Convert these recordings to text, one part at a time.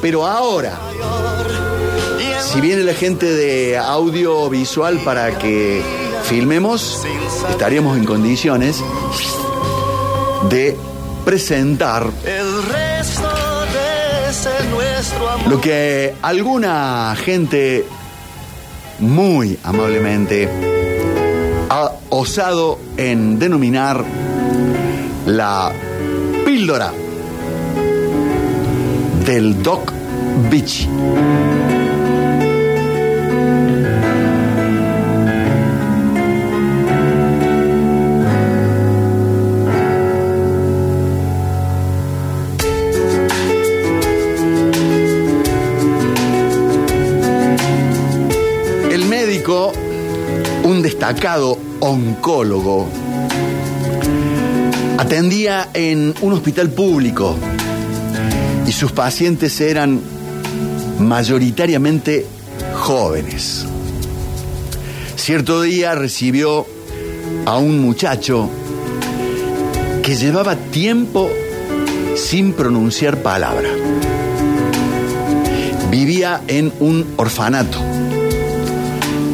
Pero ahora, si viene la gente de audiovisual para que filmemos, estaríamos en condiciones de presentar lo que alguna gente muy amablemente ha osado en denominar la píldora del Doc Beach. El médico, un destacado oncólogo, atendía en un hospital público y sus pacientes eran mayoritariamente jóvenes. Cierto día recibió a un muchacho que llevaba tiempo sin pronunciar palabra. Vivía en un orfanato.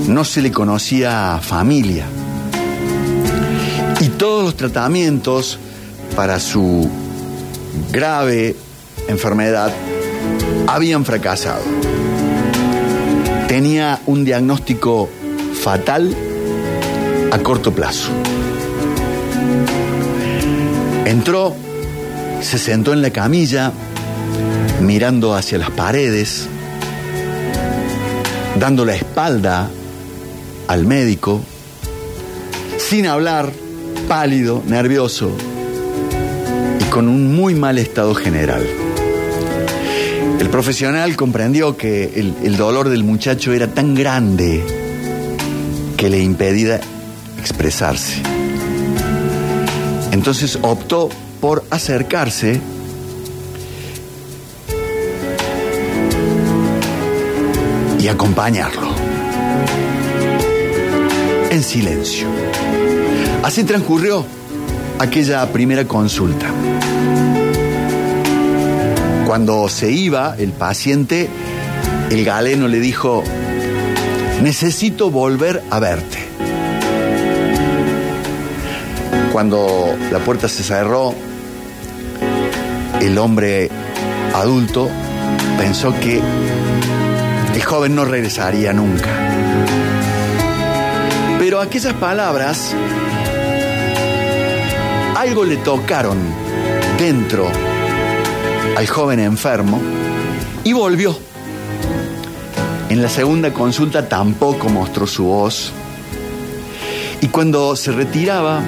No se le conocía familia. Y todos los tratamientos para su grave enfermedad habían fracasado. Tenía un diagnóstico fatal a corto plazo. Entró, se sentó en la camilla, mirando hacia las paredes, dando la espalda al médico, sin hablar, pálido, nervioso y con un muy mal estado general. El profesional comprendió que el, el dolor del muchacho era tan grande que le impedía expresarse. Entonces optó por acercarse y acompañarlo. En silencio. Así transcurrió aquella primera consulta. Cuando se iba el paciente, el galeno le dijo, necesito volver a verte. Cuando la puerta se cerró, el hombre adulto pensó que el joven no regresaría nunca. Pero aquellas palabras algo le tocaron dentro al joven enfermo y volvió. En la segunda consulta tampoco mostró su voz. Y cuando se retiraba,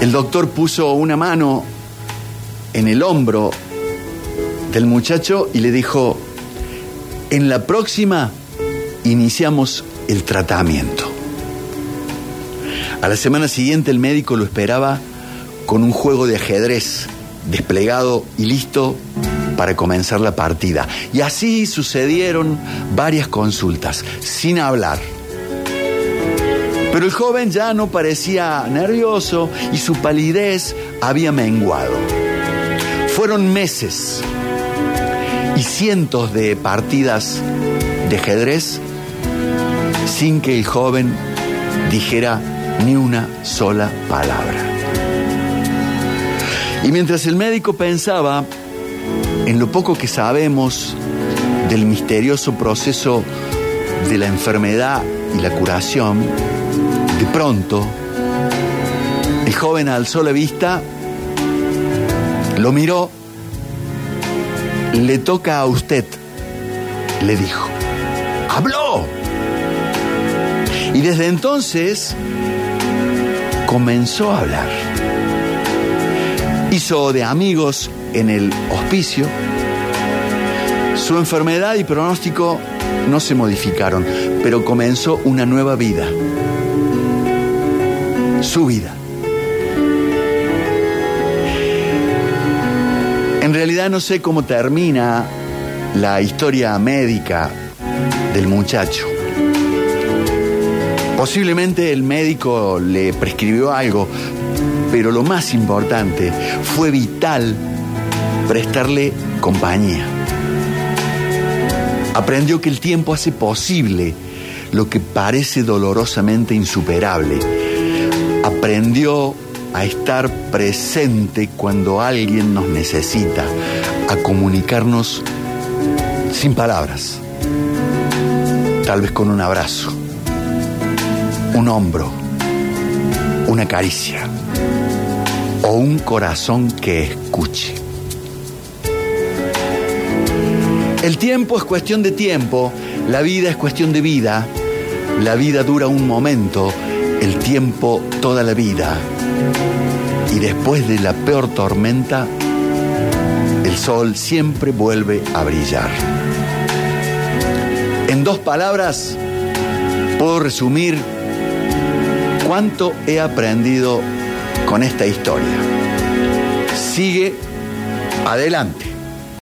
el doctor puso una mano en el hombro del muchacho y le dijo, en la próxima iniciamos el tratamiento. A la semana siguiente el médico lo esperaba con un juego de ajedrez desplegado y listo para comenzar la partida. Y así sucedieron varias consultas, sin hablar. Pero el joven ya no parecía nervioso y su palidez había menguado. Fueron meses y cientos de partidas de ajedrez sin que el joven dijera ni una sola palabra. Y mientras el médico pensaba en lo poco que sabemos del misterioso proceso de la enfermedad y la curación, de pronto el joven alzó la vista, lo miró, le toca a usted, le dijo. Habló. Y desde entonces comenzó a hablar. Hizo de amigos en el hospicio. Su enfermedad y pronóstico no se modificaron, pero comenzó una nueva vida. Su vida. En realidad no sé cómo termina la historia médica del muchacho. Posiblemente el médico le prescribió algo, pero lo más importante fue vital prestarle compañía. Aprendió que el tiempo hace posible lo que parece dolorosamente insuperable. Aprendió a estar presente cuando alguien nos necesita, a comunicarnos sin palabras, tal vez con un abrazo, un hombro, una caricia o un corazón que escuche. El tiempo es cuestión de tiempo, la vida es cuestión de vida, la vida dura un momento, el tiempo toda la vida. Y después de la peor tormenta, el sol siempre vuelve a brillar. En dos palabras, puedo resumir cuánto he aprendido con esta historia. Sigue adelante.